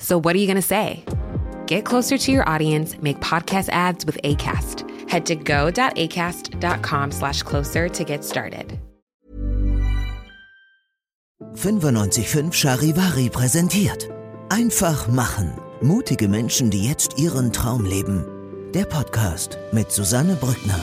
So, what are you going to say? Get closer to your audience, make podcast ads with ACAST. Head to go.acast.com slash closer to get started. 955 Charivari präsentiert. Einfach machen. Mutige Menschen, die jetzt ihren Traum leben. Der Podcast mit Susanne Brückner.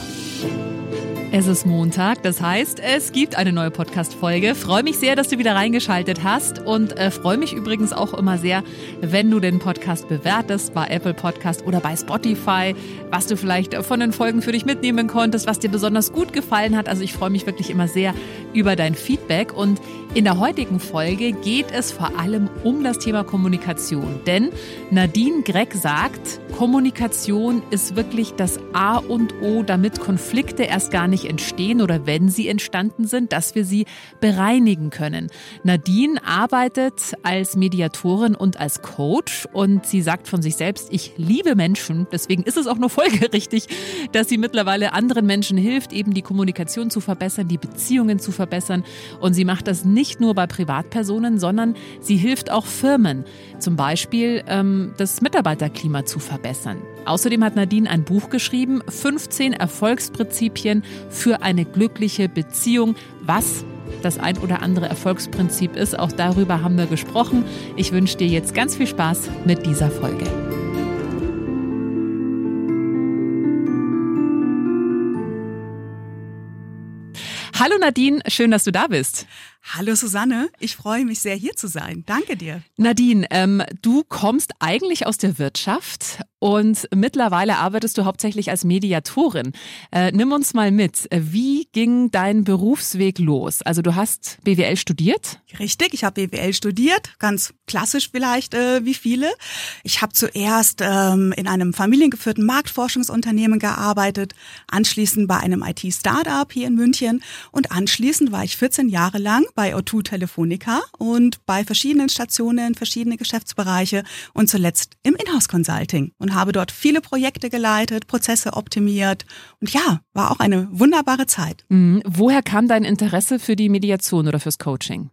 Es ist Montag, das heißt, es gibt eine neue Podcast-Folge. Freue mich sehr, dass du wieder reingeschaltet hast und äh, freue mich übrigens auch immer sehr, wenn du den Podcast bewertest bei Apple Podcast oder bei Spotify, was du vielleicht von den Folgen für dich mitnehmen konntest, was dir besonders gut gefallen hat. Also ich freue mich wirklich immer sehr über dein Feedback und in der heutigen Folge geht es vor allem um das Thema Kommunikation, denn Nadine Gregg sagt, Kommunikation ist wirklich das A und O, damit Konflikte erst gar nicht entstehen oder wenn sie entstanden sind, dass wir sie bereinigen können. Nadine arbeitet als Mediatorin und als Coach und sie sagt von sich selbst, ich liebe Menschen, deswegen ist es auch nur folgerichtig, dass sie mittlerweile anderen Menschen hilft, eben die Kommunikation zu verbessern, die Beziehungen zu verbessern und sie macht das nicht nur bei Privatpersonen, sondern sie hilft auch Firmen, zum Beispiel ähm, das Mitarbeiterklima zu verbessern. Außerdem hat Nadine ein Buch geschrieben, 15 Erfolgsprinzipien für eine glückliche Beziehung. Was das ein oder andere Erfolgsprinzip ist, auch darüber haben wir gesprochen. Ich wünsche dir jetzt ganz viel Spaß mit dieser Folge. Hallo Nadine, schön, dass du da bist. Hallo Susanne, ich freue mich sehr hier zu sein. Danke dir. Nadine, ähm, du kommst eigentlich aus der Wirtschaft und mittlerweile arbeitest du hauptsächlich als Mediatorin. Äh, nimm uns mal mit. Wie ging dein Berufsweg los? Also du hast BWL studiert? Richtig, ich habe BWL studiert, ganz klassisch vielleicht äh, wie viele. Ich habe zuerst ähm, in einem familiengeführten Marktforschungsunternehmen gearbeitet, anschließend bei einem IT-Startup hier in München und anschließend war ich 14 Jahre lang bei O2 Telefonica und bei verschiedenen Stationen, verschiedene Geschäftsbereiche und zuletzt im Inhouse Consulting und habe dort viele Projekte geleitet, Prozesse optimiert und ja, war auch eine wunderbare Zeit. Mhm. Woher kam dein Interesse für die Mediation oder fürs Coaching?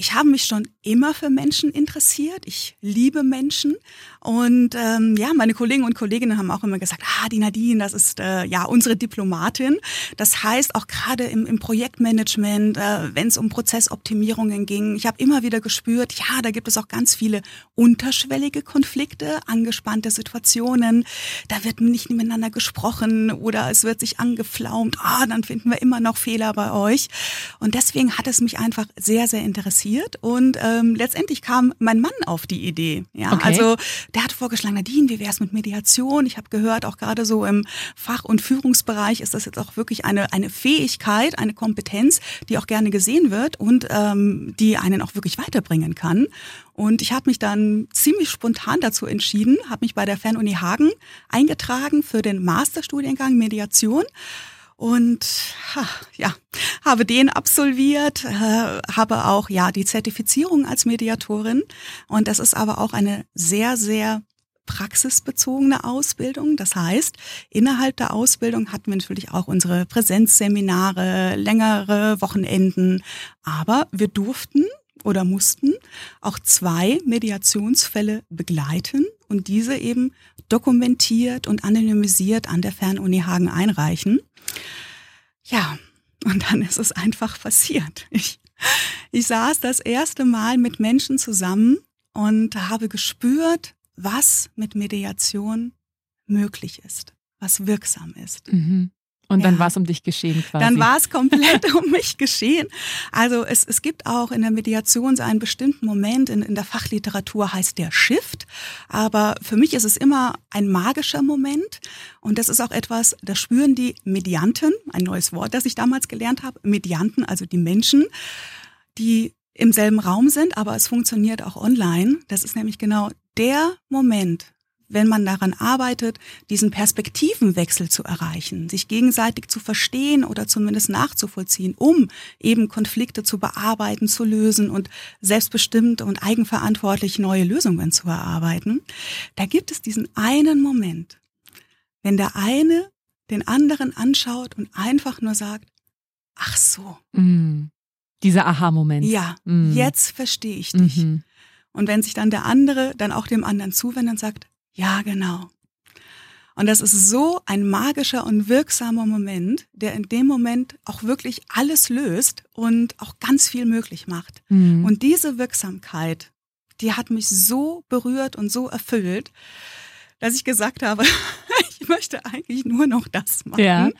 Ich habe mich schon immer für Menschen interessiert. Ich liebe Menschen. Und ähm, ja, meine Kollegen und Kolleginnen haben auch immer gesagt, ah, die Nadine, das ist äh, ja unsere Diplomatin. Das heißt, auch gerade im, im Projektmanagement, äh, wenn es um Prozessoptimierungen ging, ich habe immer wieder gespürt, ja, da gibt es auch ganz viele unterschwellige Konflikte, angespannte Situationen. Da wird nicht miteinander gesprochen oder es wird sich angeflaumt. Ah, dann finden wir immer noch Fehler bei euch. Und deswegen hat es mich einfach sehr, sehr interessiert. Und ähm, letztendlich kam mein Mann auf die Idee. Ja, Okay. also der hat vorgeschlagen, Nadine, wie wäre es mit Mediation? Ich habe gehört, auch gerade so im Fach- und Führungsbereich ist das jetzt auch wirklich eine, eine Fähigkeit, eine Kompetenz, die auch gerne gesehen wird und ähm, die einen auch wirklich weiterbringen kann. Und ich habe mich dann ziemlich spontan dazu entschieden, habe mich bei der Fernuni Hagen eingetragen für den Masterstudiengang Mediation. Und ha, ja, habe den absolviert, äh, habe auch ja die Zertifizierung als Mediatorin. Und das ist aber auch eine sehr, sehr praxisbezogene Ausbildung. Das heißt, innerhalb der Ausbildung hatten wir natürlich auch unsere Präsenzseminare, längere Wochenenden, aber wir durften oder mussten auch zwei Mediationsfälle begleiten und diese eben dokumentiert und anonymisiert an der Fernuni Hagen einreichen. Ja, und dann ist es einfach passiert. Ich, ich saß das erste Mal mit Menschen zusammen und habe gespürt, was mit Mediation möglich ist, was wirksam ist. Mhm. Und dann Ja. war es um dich geschehen quasi. Dann war es komplett um mich geschehen. Also es, es gibt auch in der Mediation so einen bestimmten Moment, in, in der Fachliteratur heißt der Shift, aber für mich ist es immer ein magischer Moment und das ist auch etwas, das spüren die Medianten, ein neues Wort, das ich damals gelernt habe, Medianten, also die Menschen, die im selben Raum sind, aber es funktioniert auch online. Das ist nämlich genau der Moment, wenn man daran arbeitet, diesen Perspektivenwechsel zu erreichen, sich gegenseitig zu verstehen oder zumindest nachzuvollziehen, um eben Konflikte zu bearbeiten, zu lösen und selbstbestimmt und eigenverantwortlich neue Lösungen zu erarbeiten, da gibt es diesen einen Moment, wenn der eine den anderen anschaut und einfach nur sagt, ach so. Mm. Dieser Aha-Moment. Ja, mm. jetzt verstehe ich dich. Mhm. Und wenn sich dann der andere dann auch dem anderen zuwendet und sagt, ja, genau. Und das ist so ein magischer und wirksamer Moment, der in dem Moment auch wirklich alles löst und auch ganz viel möglich macht. Mhm. Und diese Wirksamkeit, die hat mich so berührt und so erfüllt, dass ich gesagt habe, ich möchte eigentlich nur noch das machen. Ja.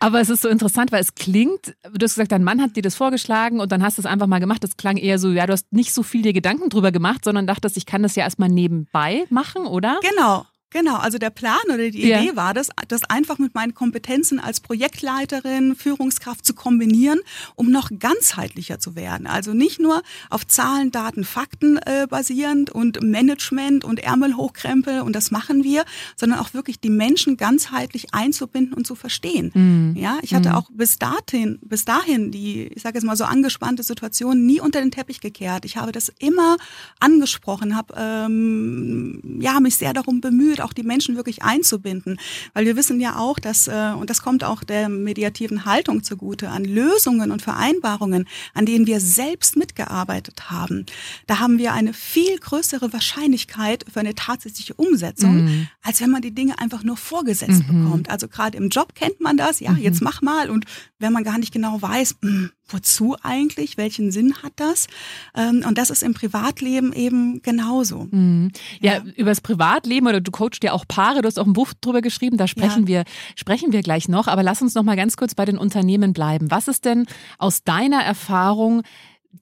Aber es ist so interessant, weil es klingt, du hast gesagt, dein Mann hat dir das vorgeschlagen und dann hast du es einfach mal gemacht. Das klang eher so, ja, du hast nicht so viel dir Gedanken drüber gemacht, sondern dachtest, ich kann das ja erstmal nebenbei machen, oder? Genau. Genau, also der Plan oder die Idee ja. war das, das einfach mit meinen Kompetenzen als Projektleiterin, Führungskraft zu kombinieren, um noch ganzheitlicher zu werden. Also nicht nur auf Zahlen, Daten, Fakten äh, basierend und Management und Ärmel hochkrempel und das machen wir, sondern auch wirklich die Menschen ganzheitlich einzubinden und zu verstehen. Mhm. Ja, ich hatte mhm. auch bis dahin, bis dahin die, ich sage jetzt mal so angespannte Situation nie unter den Teppich gekehrt. Ich habe das immer angesprochen, habe ähm, ja mich sehr darum bemüht auch die Menschen wirklich einzubinden. Weil wir wissen ja auch, dass, äh, und das kommt auch der mediativen Haltung zugute, an Lösungen und Vereinbarungen, an denen wir selbst mitgearbeitet haben. Da haben wir eine viel größere Wahrscheinlichkeit für eine tatsächliche Umsetzung, mhm. als wenn man die Dinge einfach nur vorgesetzt mhm. bekommt. Also gerade im Job kennt man das, ja, mhm. jetzt mach mal und wenn man gar nicht genau weiß, mh, hm, wozu eigentlich, welchen Sinn hat das? Ähm, und das ist im Privatleben eben genauso. Mhm. Ja, ja, übers Privatleben oder du coachst ja auch Paare, du hast auch ein Buch drüber geschrieben, da sprechen ja. wir sprechen wir gleich noch, aber lass uns noch mal ganz kurz bei den Unternehmen bleiben. Was ist denn aus deiner Erfahrung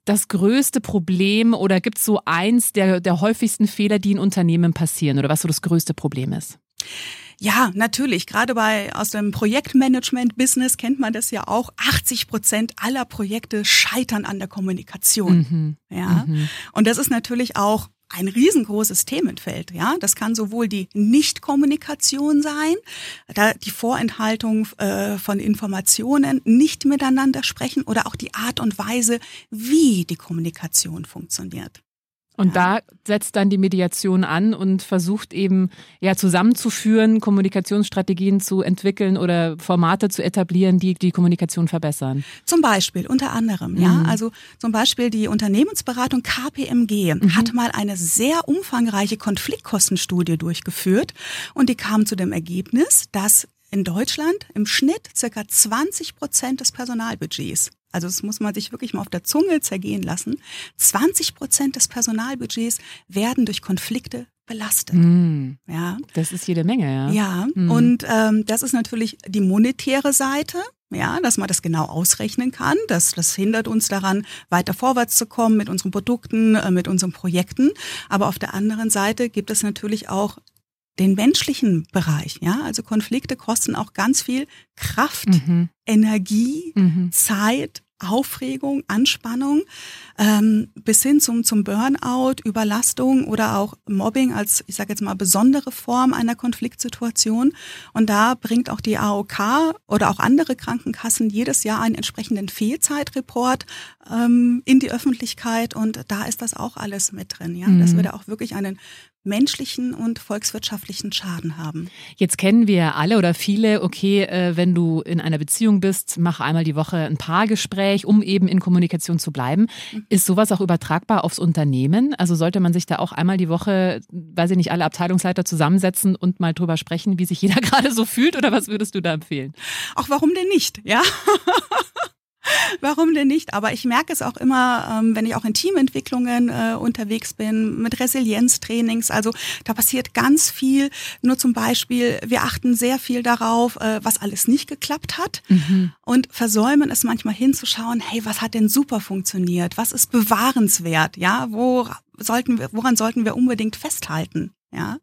das größte Problem oder gibt es so eins der, der häufigsten Fehler, die in Unternehmen passieren oder was so das größte Problem ist? Ja, natürlich. Gerade bei aus dem Projektmanagement-Business kennt man das ja auch. 80 Prozent aller Projekte scheitern an der Kommunikation. Mhm. Ja. Mhm. Und das ist natürlich auch ein riesengroßes Themenfeld. Ja, das kann sowohl die Nichtkommunikation sein, da die Vorenthaltung äh, von Informationen, nicht miteinander sprechen oder auch die Art und Weise, wie die Kommunikation funktioniert. Und da setzt dann die Mediation an und versucht eben ja zusammenzuführen, Kommunikationsstrategien zu entwickeln oder Formate zu etablieren, die die Kommunikation verbessern. Zum Beispiel, unter anderem, mhm. ja. Also zum Beispiel die Unternehmensberatung KPMG mhm. hat mal eine sehr umfangreiche Konfliktkostenstudie durchgeführt und die kam zu dem Ergebnis, dass in Deutschland im Schnitt circa 20 Prozent des Personalbudgets also das muss man sich wirklich mal auf der Zunge zergehen lassen. 20 Prozent des Personalbudgets werden durch Konflikte belastet. Mm, ja, das ist jede Menge, ja. Ja, mm. und ähm, das ist natürlich die monetäre Seite. Ja, dass man das genau ausrechnen kann. Das, das hindert uns daran, weiter vorwärts zu kommen mit unseren Produkten, äh, mit unseren Projekten. Aber auf der anderen Seite gibt es natürlich auch den menschlichen Bereich. Ja, also Konflikte kosten auch ganz viel Kraft, mhm. Energie, mhm. Zeit, Aufregung, Anspannung ähm, bis hin zum, zum Burnout, Überlastung oder auch Mobbing als, ich sage jetzt mal, besondere Form einer Konfliktsituation. Und da bringt auch die AOK oder auch andere Krankenkassen jedes Jahr einen entsprechenden Fehlzeitreport ähm, in die Öffentlichkeit und da ist das auch alles mit drin, ja, mhm. dass wir da auch wirklich einen menschlichen und volkswirtschaftlichen Schaden haben. Jetzt kennen wir alle oder viele, okay, äh, wenn du in einer Beziehung bist, mach einmal die Woche ein Paargespräch, um eben in Kommunikation zu bleiben. Mhm. Ist sowas auch übertragbar aufs Unternehmen? Also sollte man sich da auch einmal die Woche, weiß ich nicht, alle Abteilungsleiter zusammensetzen und mal drüber sprechen, wie sich jeder gerade so fühlt oder was würdest du da empfehlen? Auch warum denn nicht, ja? Warum denn nicht? Aber ich merke es auch immer, ähm, wenn ich auch in Teamentwicklungen äh, unterwegs bin, mit Resilienztrainings. Also da passiert ganz viel. Nur zum Beispiel, wir achten sehr viel darauf, äh, was alles nicht geklappt hat mhm. und versäumen es manchmal hinzuschauen, hey, was hat denn super funktioniert? Was ist bewahrenswert? Ja, wo sollten wir, woran sollten wir unbedingt festhalten? Ja,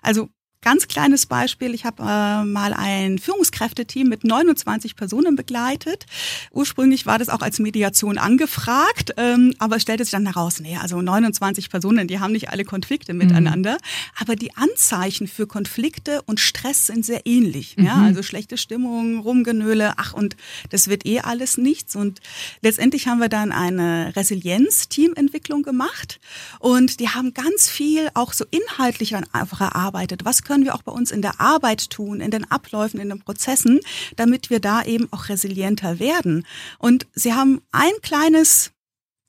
also Ganz kleines Beispiel. Ich habe äh, mal ein Führungskräfteteam mit 29 Personen begleitet. Ursprünglich war das auch als Mediation angefragt, ähm, aber es stellte sich dann heraus, nee, also 29 Personen, die haben nicht alle Konflikte mhm. miteinander. Aber die Anzeichen für Konflikte und Stress sind sehr ähnlich. Mhm. Ja? Also schlechte Stimmung, Rumgenöle, ach und das wird eh alles nichts. Und letztendlich haben wir dann eine Resilienz-Teamentwicklung gemacht und die haben ganz viel auch so inhaltlich dann einfach erarbeitet. Was können wir auch bei uns in der Arbeit tun, in den Abläufen, in den Prozessen, damit wir da eben auch resilienter werden. Und Sie haben ein kleines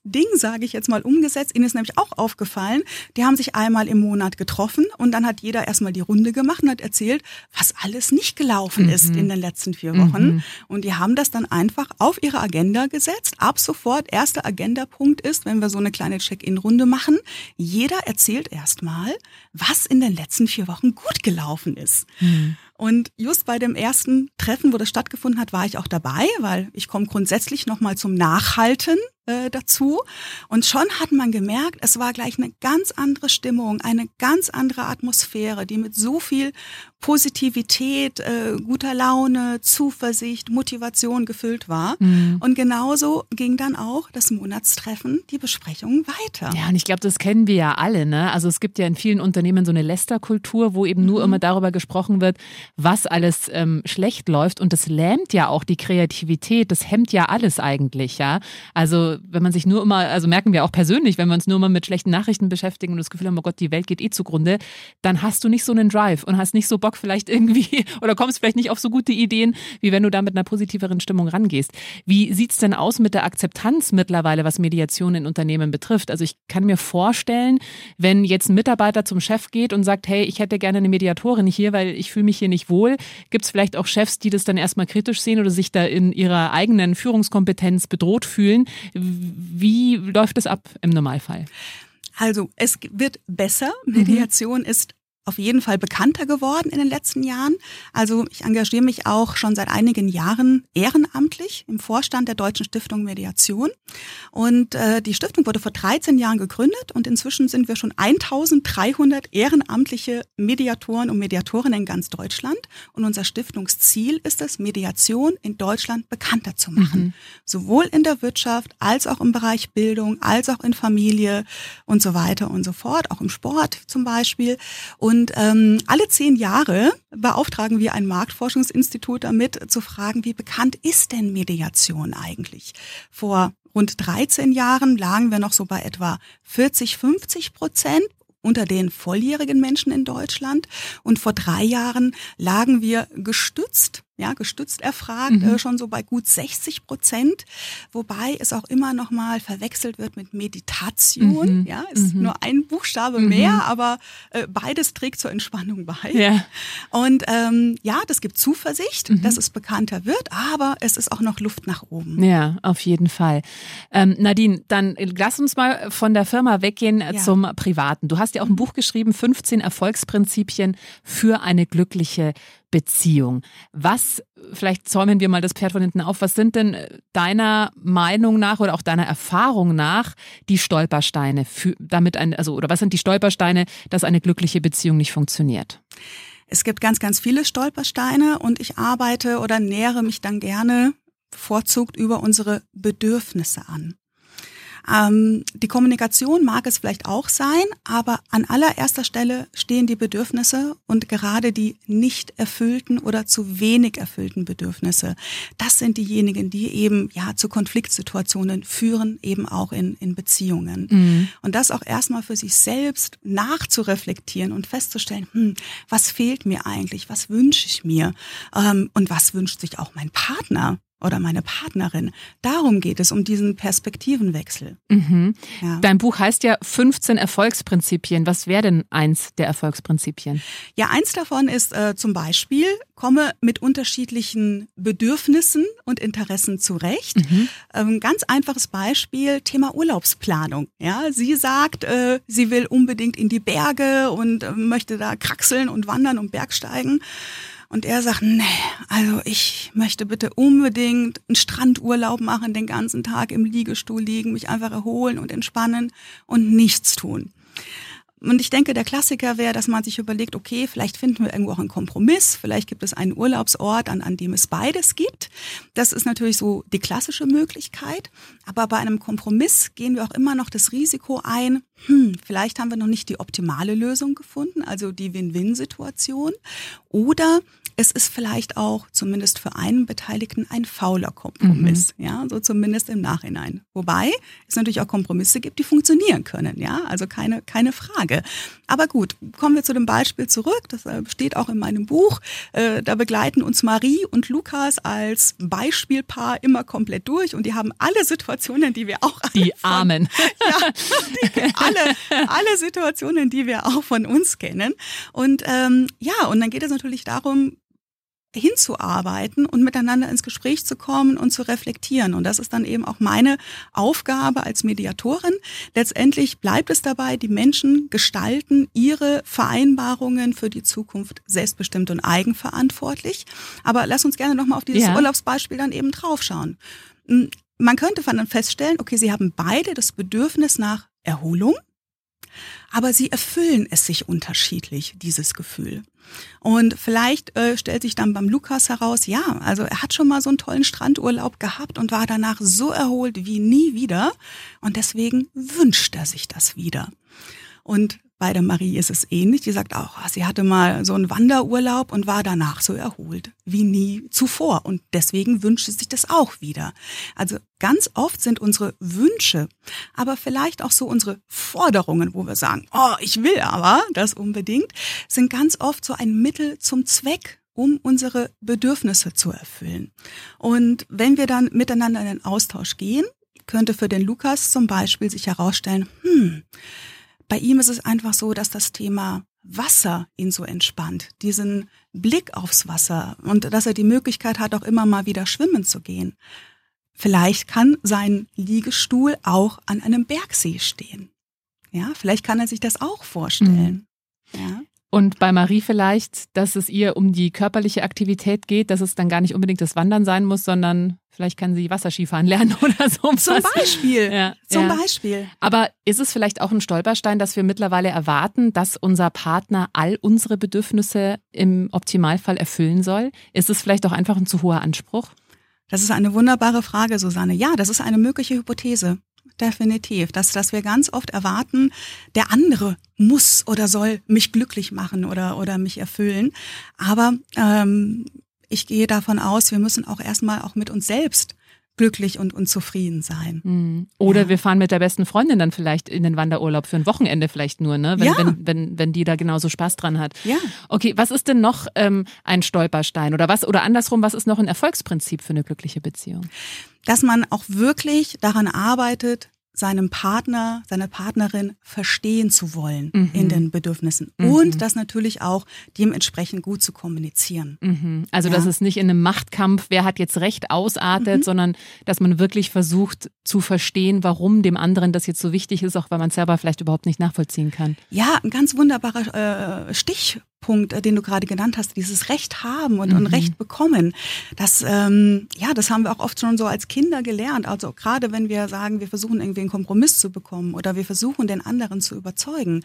Ding, sage ich jetzt mal, umgesetzt. Ihnen ist nämlich auch aufgefallen, die haben sich einmal im Monat getroffen und dann hat jeder erstmal die Runde gemacht und hat erzählt, was alles nicht gelaufen mhm. ist in den letzten vier Wochen. Mhm. Und die haben das dann einfach auf ihre Agenda gesetzt. Ab sofort, erster Agendapunkt ist, wenn wir so eine kleine Check-in-Runde machen, jeder erzählt erstmal, was in den letzten vier Wochen gut gelaufen ist. Mhm. Und just bei dem ersten Treffen, wo das stattgefunden hat, war ich auch dabei, weil ich komme grundsätzlich nochmal zum Nachhalten äh, dazu. Und schon hat man gemerkt, es war gleich eine ganz andere Stimmung, eine ganz andere Atmosphäre, die mit so viel Positivität, äh, guter Laune, Zuversicht, Motivation gefüllt war. Mhm. Und genauso ging dann auch das Monatstreffen, die Besprechung weiter. Ja, und ich glaube, das kennen wir ja alle. Ne? Also es gibt ja in vielen Unternehmen so eine Lästerkultur, wo eben nur mhm. immer darüber gesprochen wird, was alles ähm, schlecht läuft. Und das lähmt ja auch die Kreativität. Das hemmt ja alles eigentlich, ja. Also wenn man sich nur immer, also merken wir auch persönlich, wenn wir uns nur immer mit schlechten Nachrichten beschäftigen und das Gefühl haben, oh Gott, die Welt geht eh zugrunde, dann hast du nicht so einen Drive und hast nicht so Bock vielleicht irgendwie oder kommst vielleicht nicht auf so gute Ideen, wie wenn du da mit einer positiveren Stimmung rangehst. Wie sieht's denn aus mit der Akzeptanz mittlerweile, was Mediation in Unternehmen betrifft? Also ich kann mir vorstellen, wenn jetzt ein Mitarbeiter zum Chef geht und sagt, hey, ich hätte gerne eine Mediatorin hier, weil ich fühle mich hier nicht wohl, gibt es vielleicht auch Chefs, die das dann erstmal kritisch sehen oder sich da in ihrer eigenen Führungskompetenz bedroht fühlen. Wie läuft es ab im Normalfall? Also es wird besser. Mediation mhm. ist auf jeden Fall bekannter geworden in den letzten Jahren. Also ich engagiere mich auch schon seit einigen Jahren ehrenamtlich im Vorstand der Deutschen Stiftung Mediation. Und äh, die Stiftung wurde vor 13 Jahren gegründet und inzwischen sind wir schon 1300 ehrenamtliche Mediatoren und Mediatorinnen in ganz Deutschland. Und unser Stiftungsziel ist es, Mediation in Deutschland bekannter zu machen. Mhm. Sowohl in der Wirtschaft als auch im Bereich Bildung, als auch in Familie und so weiter und so fort, auch im Sport zum Beispiel. Und und ähm, alle zehn Jahre beauftragen wir ein Marktforschungsinstitut damit zu fragen, wie bekannt ist denn Mediation eigentlich? Vor rund 13 Jahren lagen wir noch so bei etwa 40, 50 Prozent unter den volljährigen Menschen in Deutschland. Und vor drei Jahren lagen wir gestützt ja, gestützt erfragt, mhm. äh, schon so bei gut 60 Prozent, wobei es auch immer noch mal verwechselt wird mit Meditation. Mhm. Ja, ist mhm. nur ein Buchstabe mhm. mehr, aber äh, beides trägt zur Entspannung bei. Ja. Und ähm, ja, das gibt Zuversicht, mhm. dass es bekannter wird, aber es ist auch noch Luft nach oben. Ja, auf jeden Fall. Ähm, Nadine, dann lass uns mal von der Firma weggehen äh, ja. zum Privaten. Du hast ja auch ein Buch geschrieben, 15 Erfolgsprinzipien für eine glückliche Beziehung. Was, vielleicht zäumen wir mal das Pferd von hinten auf, was sind denn äh, deiner Meinung nach oder auch deiner Erfahrung nach die Stolpersteine für, damit ein, also, oder was sind die Stolpersteine, dass eine glückliche Beziehung nicht funktioniert? Es gibt ganz, ganz viele Stolpersteine und ich arbeite oder nähere mich dann gerne bevorzugt über unsere Bedürfnisse an. Ähm, die Kommunikation mag es vielleicht auch sein, aber an allererster Stelle stehen die Bedürfnisse und gerade die nicht erfüllten oder zu wenig erfüllten Bedürfnisse. Das sind diejenigen, die eben ja zu Konfliktsituationen führen, eben auch in, in Beziehungen. Mhm. Und das auch erstmal für sich selbst nachzureflektieren und festzustellen, hm, was fehlt mir eigentlich, was wünsche ich mir ähm, und was wünscht sich auch mein Partner oder meine Partnerin. Darum geht es, um diesen Perspektivenwechsel. Mhm. Ja. Dein Buch heißt ja 15 Erfolgsprinzipien. Was wäre denn eins der Erfolgsprinzipien? Ja, eins davon ist äh, zum Beispiel, komme mit unterschiedlichen Bedürfnissen und Interessen zurecht. Mhm. Ähm, ganz einfaches Beispiel, Thema Urlaubsplanung. Ja, sie sagt, äh, sie will unbedingt in die Berge und äh, möchte da kraxeln und wandern und Bergsteigen. Und er sagt, nee, also ich möchte bitte unbedingt einen Strandurlaub machen, den ganzen Tag im Liegestuhl liegen, mich einfach erholen und entspannen und nichts tun. Und ich denke, der Klassiker wäre, dass man sich überlegt, okay, vielleicht finden wir irgendwo auch einen Kompromiss, vielleicht gibt es einen Urlaubsort, an, an dem es beides gibt. Das ist natürlich so die klassische Möglichkeit. Aber bei einem Kompromiss gehen wir auch immer noch das Risiko ein, hm, vielleicht haben wir noch nicht die optimale Lösung gefunden, also die Win-Win-Situation. Oder es ist vielleicht auch zumindest für einen Beteiligten ein fauler Kompromiss, mhm. ja, so zumindest im Nachhinein. Wobei es natürlich auch Kompromisse gibt, die funktionieren können, ja, also keine, keine Frage. Aber gut, kommen wir zu dem Beispiel zurück, das äh, steht auch in meinem Buch, äh, da begleiten uns Marie und Lukas als Beispielpaar immer komplett durch und die haben alle Situationen, die wir auch die Armen, ja, die, alle, alle Situationen, die wir auch von uns kennen und ähm, ja, und dann geht es natürlich darum, hinzuarbeiten und miteinander ins Gespräch zu kommen und zu reflektieren. Und das ist dann eben auch meine Aufgabe als Mediatorin. Letztendlich bleibt es dabei, die Menschen gestalten ihre Vereinbarungen für die Zukunft selbstbestimmt und eigenverantwortlich. Aber lass uns gerne nochmal auf dieses ja. Urlaubsbeispiel dann eben draufschauen. Hm, man könnte dann feststellen, okay, sie haben beide das Bedürfnis nach Erholung aber sie erfüllen es sich unterschiedlich, dieses Gefühl. Und vielleicht äh, stellt sich dann beim Lukas heraus, ja, also er hat schon mal so einen tollen Strandurlaub gehabt und war danach so erholt wie nie wieder. Und deswegen wünscht er sich das wieder. Und bei der Marie ist es ähnlich. Die sagt auch, sie hatte mal so einen Wanderurlaub und war danach so erholt wie nie zuvor. Und deswegen wünscht sie sich das auch wieder. Also ganz oft sind unsere Wünsche, aber vielleicht auch so unsere Forderungen, wo wir sagen, oh, ich will aber das unbedingt, sind ganz oft so ein Mittel zum Zweck um unsere Bedürfnisse zu erfüllen. Und wenn wir dann miteinander in den Austausch gehen, könnte für den Lukas zum Beispiel sich herausstellen, hm, bei ihm ist es einfach so, dass das Thema Wasser ihn so entspannt, diesen Blick aufs Wasser und dass er die Möglichkeit hat, auch immer mal wieder schwimmen zu gehen. Vielleicht kann sein Liegestuhl auch an einem Bergsee stehen. Ja, vielleicht kann er sich das auch vorstellen. Mhm. Und bei Marie vielleicht, dass es ihr um die körperliche Aktivität geht, dass es dann gar nicht unbedingt das Wandern sein muss, sondern vielleicht kann sie Wasserskifahren lernen oder so. Zum Beispiel. Ja, Zum ja. Beispiel. Aber ist es vielleicht auch ein Stolperstein, dass wir mittlerweile erwarten, dass unser Partner all unsere Bedürfnisse im Optimalfall erfüllen soll? Ist es vielleicht auch einfach ein zu hoher Anspruch? Das ist eine wunderbare Frage, Susanne. Ja, das ist eine mögliche Hypothese definitiv. Dass, dass wir ganz oft erwarten, der andere muss oder soll mich glücklich machen oder, oder mich erfüllen. Aber ähm, ich gehe davon aus, wir müssen auch erstmal auch mit uns selbst glücklich und, und zufrieden sein. Mhm. Oder ja. wir fahren mit der besten Freundin dann vielleicht in den Wanderurlaub für ein Wochenende vielleicht nur, ne? Wenn, ja. wenn, wenn, wenn die da genauso Spaß dran hat. Ja. Okay, was ist denn noch ähm, ein Stolperstein oder was oder andersrum, was ist noch ein Erfolgsprinzip für eine glückliche Beziehung? Dass man auch wirklich daran arbeitet, seinem Partner, seiner Partnerin verstehen zu wollen mhm. in den Bedürfnissen mhm. und das natürlich auch dementsprechend gut zu kommunizieren. Mhm. Also, ja. dass es nicht in einem Machtkampf, wer hat jetzt Recht ausartet, mhm. sondern dass man wirklich versucht zu verstehen, warum dem anderen das jetzt so wichtig ist, auch weil man es selber vielleicht überhaupt nicht nachvollziehen kann. Ja, ein ganz wunderbarer äh, Stich, Punkt, äh, den du gerade genannt hast, dieses Recht haben und, mhm. und Recht bekommen, das, ähm, ja, das haben wir auch oft schon so als Kinder gelernt. Also gerade wenn wir sagen, wir versuchen irgendwie einen Kompromiss zu bekommen oder wir versuchen den anderen zu überzeugen,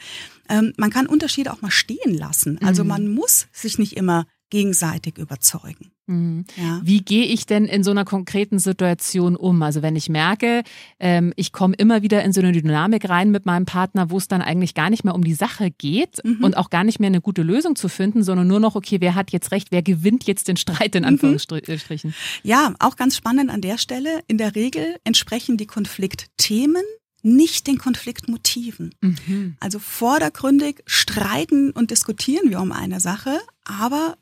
ähm, man kann Unterschiede auch mal stehen lassen. Also mhm. man muss sich nicht immer gegenseitig überzeugen. Mhm. Ja. Wie gehe ich denn in so einer konkreten Situation um? Also wenn ich merke, ähm, ich komme immer wieder in so eine Dynamik rein mit meinem Partner, wo es dann eigentlich gar nicht mehr um die Sache geht mhm. und auch gar nicht mehr eine gute Lösung zu finden, sondern nur noch, okay, wer hat jetzt recht, wer gewinnt jetzt den Streit in mhm. Anführungsstrichen? Mhm. Ja, auch ganz spannend an der Stelle. In der Regel entsprechen die Konfliktthemen nicht den Konfliktmotiven. Mhm. Also vordergründig streiten und diskutieren wir um eine Sache, aber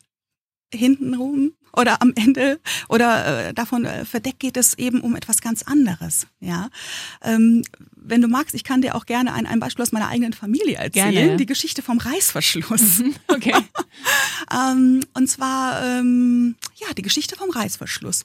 hintenrum oder am Ende oder äh, davon äh, verdeckt geht es eben um etwas ganz anderes. Ja, ähm, wenn du magst, ich kann dir auch gerne ein, ein Beispiel aus meiner eigenen Familie erzählen. Gerne. Die Geschichte vom Reißverschluss. Mhm, okay. ähm, und zwar ähm, ja die Geschichte vom Reißverschluss.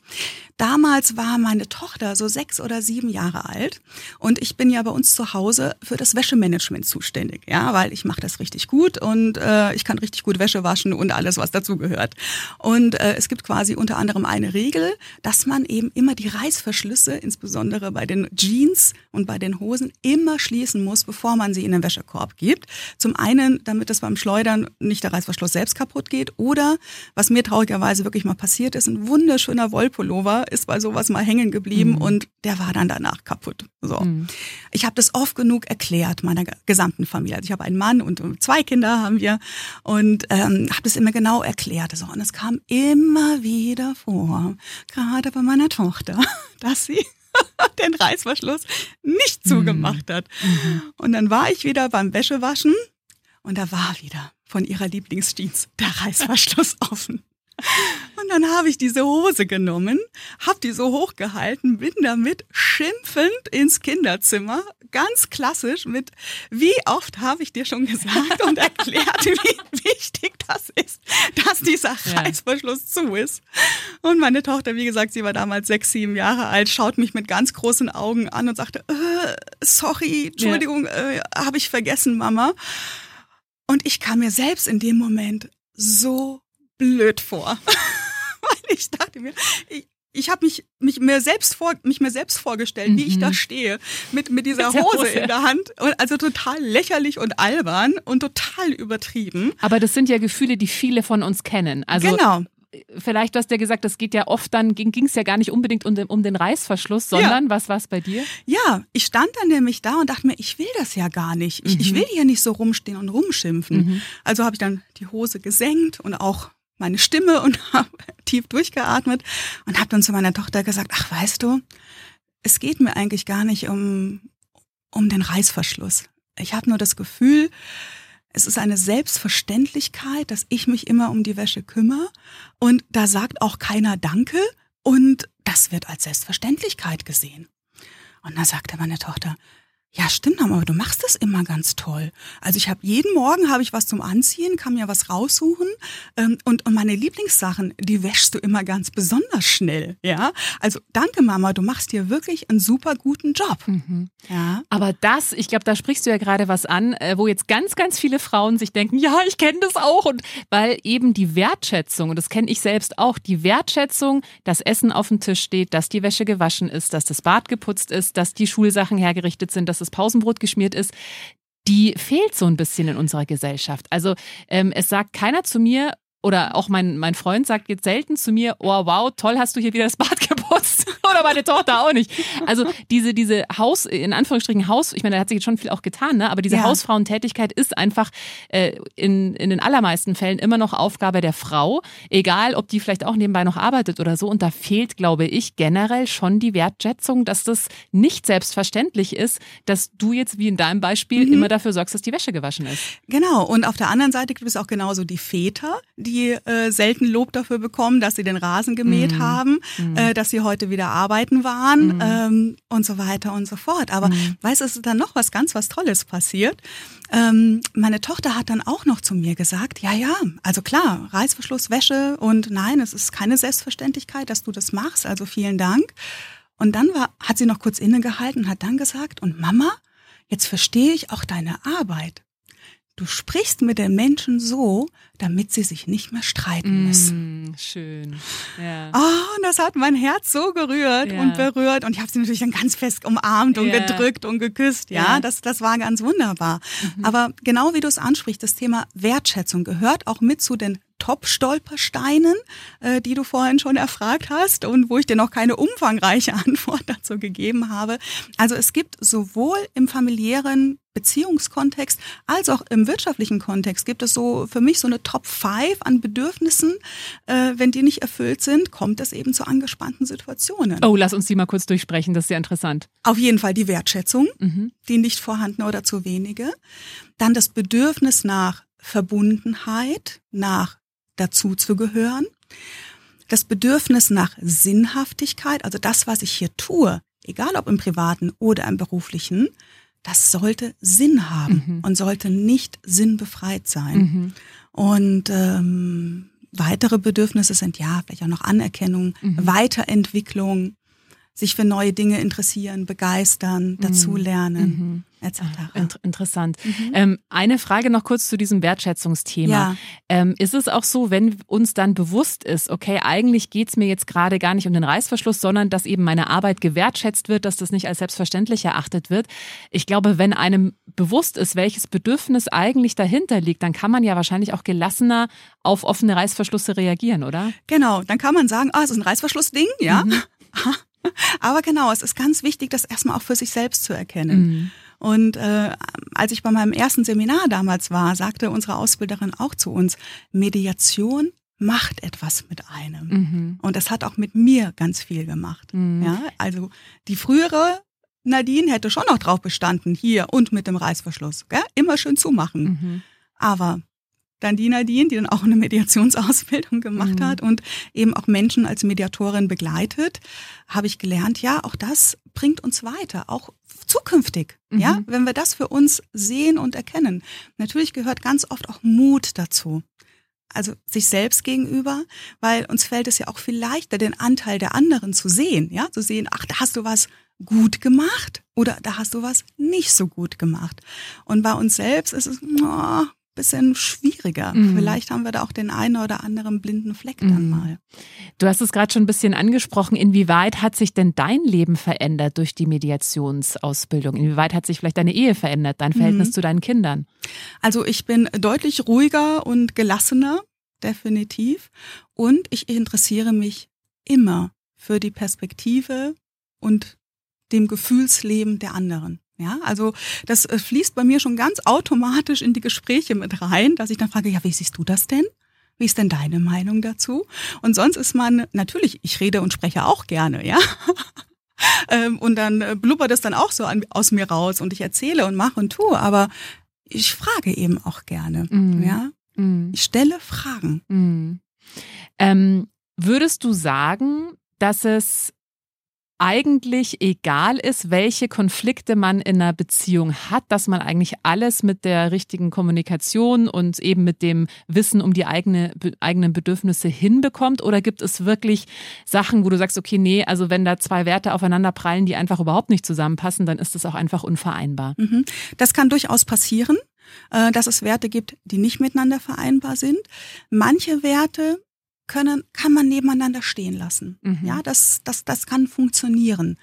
Damals war meine Tochter so sechs oder sieben Jahre alt und ich bin ja bei uns zu Hause für das Wäschemanagement zuständig, ja, weil ich mache das richtig gut und äh, ich kann richtig gut Wäsche waschen und alles, was dazugehört. Und äh, es gibt gibt quasi unter anderem eine Regel, dass man eben immer die Reißverschlüsse, insbesondere bei den Jeans und bei den Hosen, immer schließen muss, bevor man sie in den Wäschekorb gibt. Zum einen, damit es beim Schleudern nicht der Reißverschluss selbst kaputt geht oder, was mir traurigerweise wirklich mal passiert ist, ein wunderschöner Wollpullover ist bei sowas mal hängen geblieben mhm. und der war dann danach kaputt. So. Mhm. Ich habe das oft genug erklärt meiner gesamten Familie. Also ich habe einen Mann und zwei Kinder haben wir und ähm, habe das immer genau erklärt. So. Und es kam immer wieder vor, gerade bei meiner Tochter, dass sie den Reißverschluss nicht mhm. zugemacht hat. Mhm. Und dann war ich wieder beim Wäschewaschen und da war wieder von ihrer Lieblingsjeans der Reißverschluss offen. Und dann habe ich diese Hose genommen, habe die so hochgehalten, bin damit schimpfend ins Kinderzimmer, ganz klassisch mit, wie oft habe ich dir schon gesagt und erklärt, wie wichtig das ist, dass dieser Reißverschluss zu ist. Und meine Tochter, wie gesagt, sie war damals sechs, sieben Jahre alt, schaut mich mit ganz großen Augen an und sagte, äh, sorry, Entschuldigung, äh, habe ich vergessen, Mama. Und ich kam mir selbst in dem Moment so blöd vor. Weil ich dachte mir, ich, ich habe mich, mich, mir selbst vor, mich mir selbst vorgestellt, mhm. wie ich da mhm. stehe, mit, mit dieser Hose, Hose in der Hand. Also total lächerlich und albern und total übertrieben. Aber das sind ja Gefühle, die viele von uns kennen. Also genau vielleicht du hast ja gesagt, das geht ja oft dann, ging es ja gar nicht unbedingt um den, um den Reißverschluss, sondern ja. was war es bei dir? Ja, ich stand dann nämlich da und dachte mir, ich will das ja gar nicht. Ich, mhm. ich will hier nicht so rumstehen und rumschimpfen. Mhm. Also habe ich dann die Hose gesenkt und auch meine Stimme und habe tief durchgeatmet und habe dann zu meiner Tochter gesagt, ach weißt du, es geht mir eigentlich gar nicht um, um den Reißverschluss. Ich habe nur das Gefühl, es ist eine Selbstverständlichkeit, dass ich mich immer um die Wäsche kümmere und da sagt auch keiner Danke und das wird als Selbstverständlichkeit gesehen. Und da sagte meine Tochter, ja, stimmt, aber du machst das immer ganz toll. Also ich habe jeden Morgen habe ich was zum Anziehen, kann mir was raussuchen ähm, und, und meine Lieblingssachen, die wäschst du immer ganz besonders schnell. Ja, also danke Mama, du machst hier wirklich einen super guten Job. Mhm. Ja. Aber das, ich glaube, da sprichst du ja gerade was an, äh, wo jetzt ganz, ganz viele Frauen sich denken, ja, ich kenne das auch und weil eben die Wertschätzung und das kenne ich selbst auch, die Wertschätzung, dass Essen auf dem Tisch steht, dass die Wäsche gewaschen ist, dass das Bad geputzt ist, dass die Schulsachen hergerichtet sind, dass das Pausenbrot geschmiert ist, die fehlt so ein bisschen in unserer Gesellschaft. Also ähm, es sagt keiner zu mir, oder auch mein, mein Freund sagt jetzt selten zu mir, oh wow, toll hast du hier wieder das Bad geputzt. Oder meine Tochter auch nicht. Also diese, diese Haus, in Anführungsstrichen Haus, ich meine, da hat sich jetzt schon viel auch getan, ne? aber diese ja. Hausfrauentätigkeit ist einfach äh, in, in den allermeisten Fällen immer noch Aufgabe der Frau, egal ob die vielleicht auch nebenbei noch arbeitet oder so. Und da fehlt, glaube ich, generell schon die Wertschätzung, dass das nicht selbstverständlich ist, dass du jetzt wie in deinem Beispiel mhm. immer dafür sorgst, dass die Wäsche gewaschen ist. Genau. Und auf der anderen Seite gibt es auch genauso die Väter, die äh, selten Lob dafür bekommen, dass sie den Rasen gemäht mhm. haben, mhm. Äh, dass sie heute wieder arbeiten waren mhm. ähm, und so weiter und so fort. Aber mhm. weißt du, es ist dann noch was ganz was Tolles passiert. Ähm, meine Tochter hat dann auch noch zu mir gesagt, ja, ja, also klar, Reißverschluss, Wäsche und nein, es ist keine Selbstverständlichkeit, dass du das machst, also vielen Dank. Und dann war, hat sie noch kurz innegehalten und hat dann gesagt, und Mama, jetzt verstehe ich auch deine Arbeit. Du sprichst mit den Menschen so, damit sie sich nicht mehr streiten müssen. Mm, schön. Ja. Oh, und das hat mein Herz so gerührt ja. und berührt. Und ich habe sie natürlich dann ganz fest umarmt und ja. gedrückt und geküsst. Ja, ja. Das, das war ganz wunderbar. Mhm. Aber genau wie du es ansprichst, das Thema Wertschätzung gehört auch mit zu den Top-Stolpersteinen, äh, die du vorhin schon erfragt hast und wo ich dir noch keine umfangreiche Antwort dazu gegeben habe. Also es gibt sowohl im familiären Beziehungskontext als auch im wirtschaftlichen Kontext gibt es so für mich so eine Top 5 an Bedürfnissen. Äh, wenn die nicht erfüllt sind, kommt es eben zu angespannten Situationen. Oh, lass uns die mal kurz durchsprechen, das ist sehr interessant. Auf jeden Fall die Wertschätzung, mhm. die nicht vorhandene oder zu wenige. Dann das Bedürfnis nach Verbundenheit, nach dazu zu gehören. Das Bedürfnis nach Sinnhaftigkeit, also das, was ich hier tue, egal ob im privaten oder im beruflichen, das sollte Sinn haben mhm. und sollte nicht sinnbefreit sein. Mhm. Und ähm, weitere Bedürfnisse sind ja vielleicht auch noch Anerkennung, mhm. Weiterentwicklung, sich für neue Dinge interessieren, begeistern, dazulernen. Mhm etc. Inter interessant. Mhm. Ähm, eine Frage noch kurz zu diesem Wertschätzungsthema. Ja. Ähm, ist es auch so, wenn uns dann bewusst ist, okay, eigentlich geht's mir jetzt gerade gar nicht um den Reißverschluss, sondern dass eben meine Arbeit gewertschätzt wird, dass das nicht als selbstverständlich erachtet wird. Ich glaube, wenn einem bewusst ist, welches Bedürfnis eigentlich dahinter liegt, dann kann man ja wahrscheinlich auch gelassener auf offene Reißverschlüsse reagieren, oder? Genau, dann kann man sagen, ah, es ist ein Reißverschlussding, ja. Mhm. Aber genau, es ist ganz wichtig, das erstmal auch für sich selbst zu erkennen. Mhm. Und äh, als ich bei meinem ersten Seminar damals war, sagte unsere Ausbilderin auch zu uns, Mediation macht etwas mit einem. Mhm. Und das hat auch mit mir ganz viel gemacht. Mhm. Ja, also die frühere Nadine hätte schon noch drauf bestanden, hier und mit dem Reißverschluss. Gell? Immer schön zumachen. Mhm. Aber dann die Nadine, die dann auch eine Mediationsausbildung gemacht mhm. hat und eben auch Menschen als Mediatorin begleitet, habe ich gelernt, ja, auch das bringt uns weiter, auch zukünftig, mhm. ja, wenn wir das für uns sehen und erkennen. Natürlich gehört ganz oft auch Mut dazu. Also sich selbst gegenüber, weil uns fällt es ja auch viel leichter, den Anteil der anderen zu sehen, ja, zu sehen, ach, da hast du was gut gemacht oder da hast du was nicht so gut gemacht. Und bei uns selbst ist es, oh, bisschen schwieriger. Mhm. Vielleicht haben wir da auch den einen oder anderen blinden Fleck dann mhm. mal. Du hast es gerade schon ein bisschen angesprochen. Inwieweit hat sich denn dein Leben verändert durch die Mediationsausbildung? Inwieweit hat sich vielleicht deine Ehe verändert, dein Verhältnis mhm. zu deinen Kindern? Also ich bin deutlich ruhiger und gelassener, definitiv. Und ich interessiere mich immer für die Perspektive und dem Gefühlsleben der anderen. Ja, also das äh, fließt bei mir schon ganz automatisch in die Gespräche mit rein, dass ich dann frage, ja, wie siehst du das denn? Wie ist denn deine Meinung dazu? Und sonst ist man, natürlich, ich rede und spreche auch gerne, ja. Ähm, und dann äh, blubbert es dann auch so an, aus mir raus und ich erzähle und mache und tue, aber ich frage eben auch gerne, mm. ja. Mm. Ich stelle Fragen. Mm. Ähm, würdest du sagen, dass es eigentlich egal ist, welche Konflikte man in einer Beziehung hat, dass man eigentlich alles mit der richtigen Kommunikation und eben mit dem Wissen um die eigene, eigenen Bedürfnisse hinbekommt? Oder gibt es wirklich Sachen, wo du sagst, okay, nee, also wenn da zwei Werte aufeinander prallen, die einfach überhaupt nicht zusammenpassen, dann ist das auch einfach unvereinbar? Mhm. Das kann durchaus passieren äh, dass es Werte gibt, die nicht miteinander vereinbar sind. Manche Werte können, kann man nebeneinander stehen lassen. Mhm. Ja, das, das, das kann funktionieren.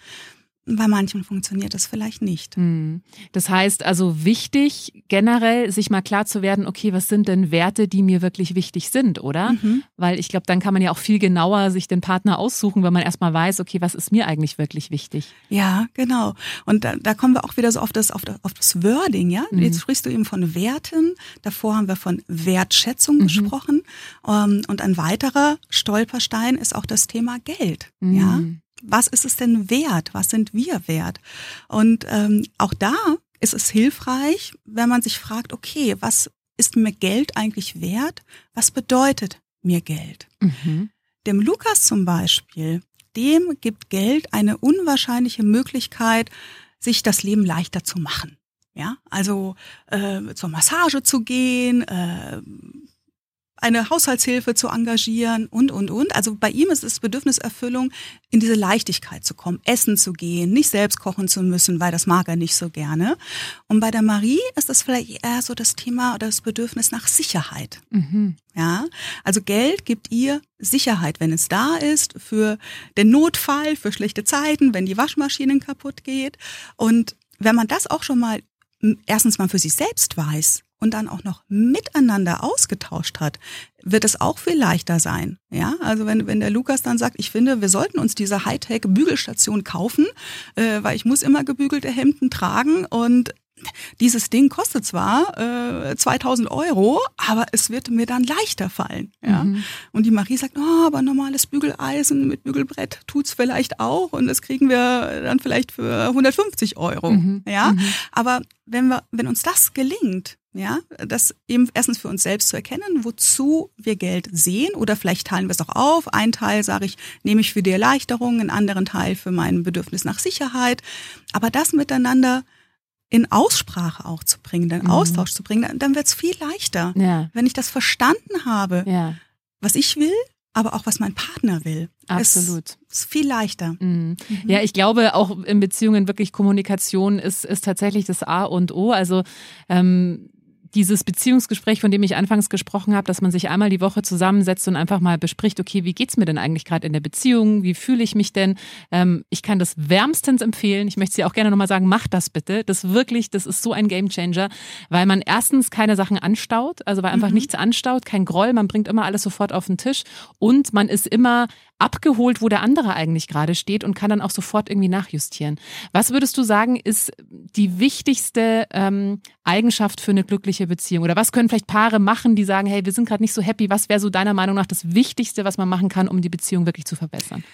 Bei manchen funktioniert das vielleicht nicht. Mhm. Das heißt also wichtig, generell sich mal klar zu werden, okay, was sind denn Werte, die mir wirklich wichtig sind, oder? Mhm. Weil ich glaube, dann kann man ja auch viel genauer sich den Partner aussuchen, wenn man erstmal weiß, okay, was ist mir eigentlich wirklich wichtig? Ja, genau. Und da, da kommen wir auch wieder so auf das, auf das, auf das Wording, ja? Mhm. Jetzt sprichst du eben von Werten. Davor haben wir von Wertschätzung mhm. gesprochen. Ähm, und ein weiterer Stolperstein ist auch das Thema Geld, ja? Was ist es denn wert? Was sind wir wert? Und ähm, auch da ist es hilfreich, wenn man sich fragt, okay, was ist mir Geld eigentlich wert? Was bedeutet mir Geld? Mhm. Dem Lukas zum Beispiel, dem gibt Geld eine unwahrscheinliche Möglichkeit, sich das Leben leichter zu machen. Ja, also äh, zur Massage zu gehen, äh, eine Haushaltshilfe zu engagieren und, und, und. Also bei ihm ist es Bedürfniserfüllung, in diese Leichtigkeit zu kommen, essen zu gehen, nicht selbst kochen zu müssen, weil das mag er nicht so gerne. Und bei der Marie ist das vielleicht eher so das Thema oder das Bedürfnis nach Sicherheit. Mhm. Ja, also Geld gibt ihr Sicherheit, wenn es da ist, für den Notfall, für schlechte Zeiten, wenn die Waschmaschine kaputt geht. Und wenn man das auch schon mal erstens mal für sich selbst weiß und dann auch noch miteinander ausgetauscht hat, wird es auch viel leichter sein. Ja, also wenn, wenn der Lukas dann sagt, ich finde, wir sollten uns diese Hightech-Bügelstation kaufen, äh, weil ich muss immer gebügelte Hemden tragen und dieses Ding kostet zwar äh, 2000 Euro, aber es wird mir dann leichter fallen. Ja? Mhm. Und die Marie sagt, oh, aber normales Bügeleisen mit Bügelbrett tut's vielleicht auch und das kriegen wir dann vielleicht für 150 Euro. Mhm. Ja, mhm. aber wenn wir, wenn uns das gelingt, ja, das eben erstens für uns selbst zu erkennen, wozu wir Geld sehen oder vielleicht teilen wir es auch auf. Ein Teil sage ich, nehme ich für die Erleichterung, einen anderen Teil für mein Bedürfnis nach Sicherheit. Aber das miteinander in Aussprache auch zu bringen, den mhm. Austausch zu bringen, dann, dann wird es viel leichter. Ja. Wenn ich das verstanden habe, ja. was ich will, aber auch was mein Partner will. Absolut. Ist, ist viel leichter. Mhm. Ja, ich glaube, auch in Beziehungen wirklich Kommunikation ist, ist tatsächlich das A und O. Also ähm, dieses Beziehungsgespräch, von dem ich anfangs gesprochen habe, dass man sich einmal die Woche zusammensetzt und einfach mal bespricht, okay, wie geht's mir denn eigentlich gerade in der Beziehung? Wie fühle ich mich denn? Ähm, ich kann das wärmstens empfehlen. Ich möchte Sie auch gerne nochmal sagen, macht das bitte. Das wirklich, das ist so ein Gamechanger, weil man erstens keine Sachen anstaut, also weil einfach mhm. nichts anstaut, kein Groll, man bringt immer alles sofort auf den Tisch und man ist immer abgeholt, wo der andere eigentlich gerade steht und kann dann auch sofort irgendwie nachjustieren. Was würdest du sagen, ist die wichtigste ähm, Eigenschaft für eine glückliche Beziehung? Oder was können vielleicht Paare machen, die sagen, hey, wir sind gerade nicht so happy? Was wäre so deiner Meinung nach das Wichtigste, was man machen kann, um die Beziehung wirklich zu verbessern?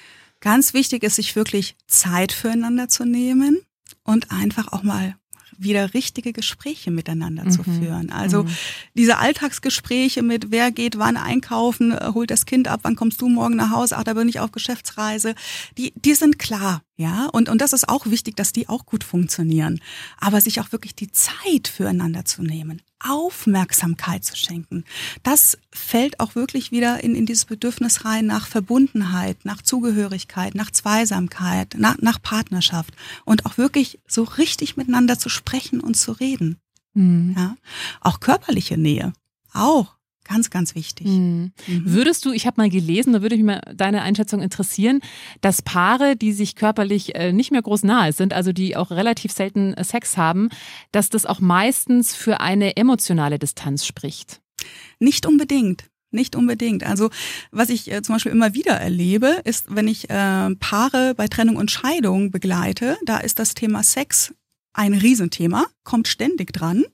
Ganz wichtig ist, sich wirklich Zeit füreinander zu nehmen und einfach auch mal wieder richtige Gespräche miteinander mhm. zu führen. Also mhm. diese Alltagsgespräche mit, wer geht wann einkaufen, äh, holt das Kind ab, wann kommst du morgen nach Hause, ach, da bin ich auf Geschäftsreise, die, die sind klar. Ja, und, und das ist auch wichtig, dass die auch gut funktionieren. Aber sich auch wirklich die Zeit füreinander zu nehmen, Aufmerksamkeit zu schenken, das fällt auch wirklich wieder in, in dieses Bedürfnis rein nach Verbundenheit, nach Zugehörigkeit, nach Zweisamkeit, nach, nach Partnerschaft und auch wirklich so richtig miteinander zu sprechen und zu reden. Mhm. Ja, auch körperliche Nähe, auch Ganz, ganz wichtig. Mhm. Mhm. Würdest du, ich habe mal gelesen, da würde mich mal deine Einschätzung interessieren, dass Paare, die sich körperlich äh, nicht mehr groß nahe sind, also die auch relativ selten äh, Sex haben, dass das auch meistens für eine emotionale Distanz spricht? Nicht unbedingt. Nicht unbedingt. Also was ich äh, zum Beispiel immer wieder erlebe, ist, wenn ich äh, Paare bei Trennung und Scheidung begleite, da ist das Thema Sex ein Riesenthema, kommt ständig dran.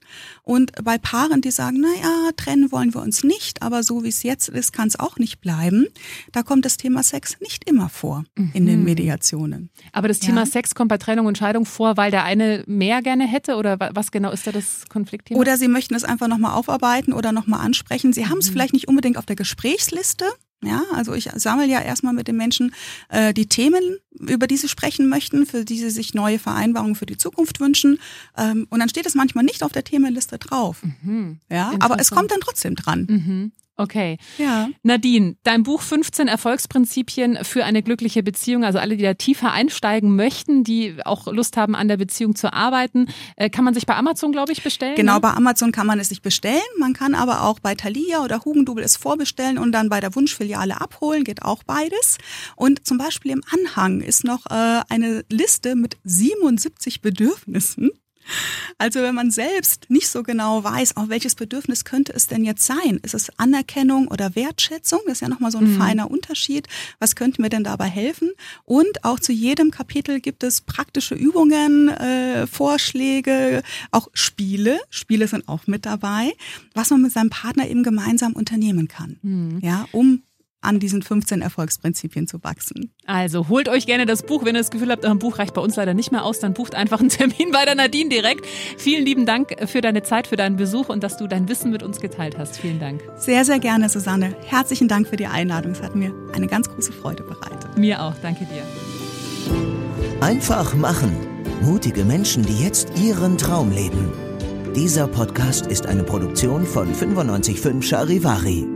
Und bei Paaren, die sagen, na ja, trennen wollen wir uns nicht, aber so wie es jetzt ist, kann es auch nicht bleiben, da kommt das Thema Sex nicht immer vor mhm. in den mhm. Mediationen. Aber das Thema ja. Sex kommt bei Trennung und Scheidung vor, weil der eine mehr gerne hätte oder was genau ist da das Konfliktthema? Oder sie möchten es einfach nochmal aufarbeiten oder nochmal ansprechen. Sie haben es mhm. vielleicht nicht unbedingt auf der Gesprächsliste, ja, also ich sammle ja erstmal mit den Menschen äh, die Themen, über die sie sprechen möchten, für die sie sich neue Vereinbarungen für die Zukunft wünschen. Ähm, und dann steht es manchmal nicht auf der Themenliste drauf. Mhm. Ja, aber es kommt dann trotzdem dran. Mhm. Okay. Ja. Nadine, dein Buch 15 Erfolgsprinzipien für eine glückliche Beziehung, also alle, die da tiefer einsteigen möchten, die auch Lust haben, an der Beziehung zu arbeiten, äh, kann man sich bei Amazon, glaube ich, bestellen? Genau, ne? bei Amazon kann man es sich bestellen. Man kann aber auch bei Thalia oder Hugendubel es vorbestellen und dann bei der Wunschfiliale abholen, geht auch beides. Und zum Beispiel im Anhang ist noch äh, eine Liste mit 77 Bedürfnissen also wenn man selbst nicht so genau weiß, auch welches Bedürfnis könnte es denn jetzt sein? Ist es Anerkennung oder Wertschätzung? Das ist ja nochmal so ein mhm. feiner Unterschied. Was könnte mir denn dabei helfen? Und auch zu jedem Kapitel gibt es praktische Übungen, äh, Vorschläge, auch Spiele. Spiele sind auch mit dabei, was man mit seinem Partner eben gemeinsam unternehmen kann. Mhm. Ja, um an diesen 15 Erfolgsprinzipien zu wachsen. Also holt euch gerne das Buch, wenn ihr das Gefühl habt, ein Buch reicht bei uns leider nicht mehr aus, dann bucht einfach einen Termin bei der Nadine direkt. Vielen lieben Dank für deine Zeit, für deinen Besuch und dass du dein Wissen mit uns geteilt hast. Vielen Dank. Sehr, sehr gerne, Susanne. Herzlichen Dank für die Einladung. Es hat mir eine ganz große Freude bereitet. Mir auch. Danke dir. Einfach machen. Mutige Menschen, die jetzt ihren Traum leben. Dieser Podcast ist eine Produktion von 955 Charivari.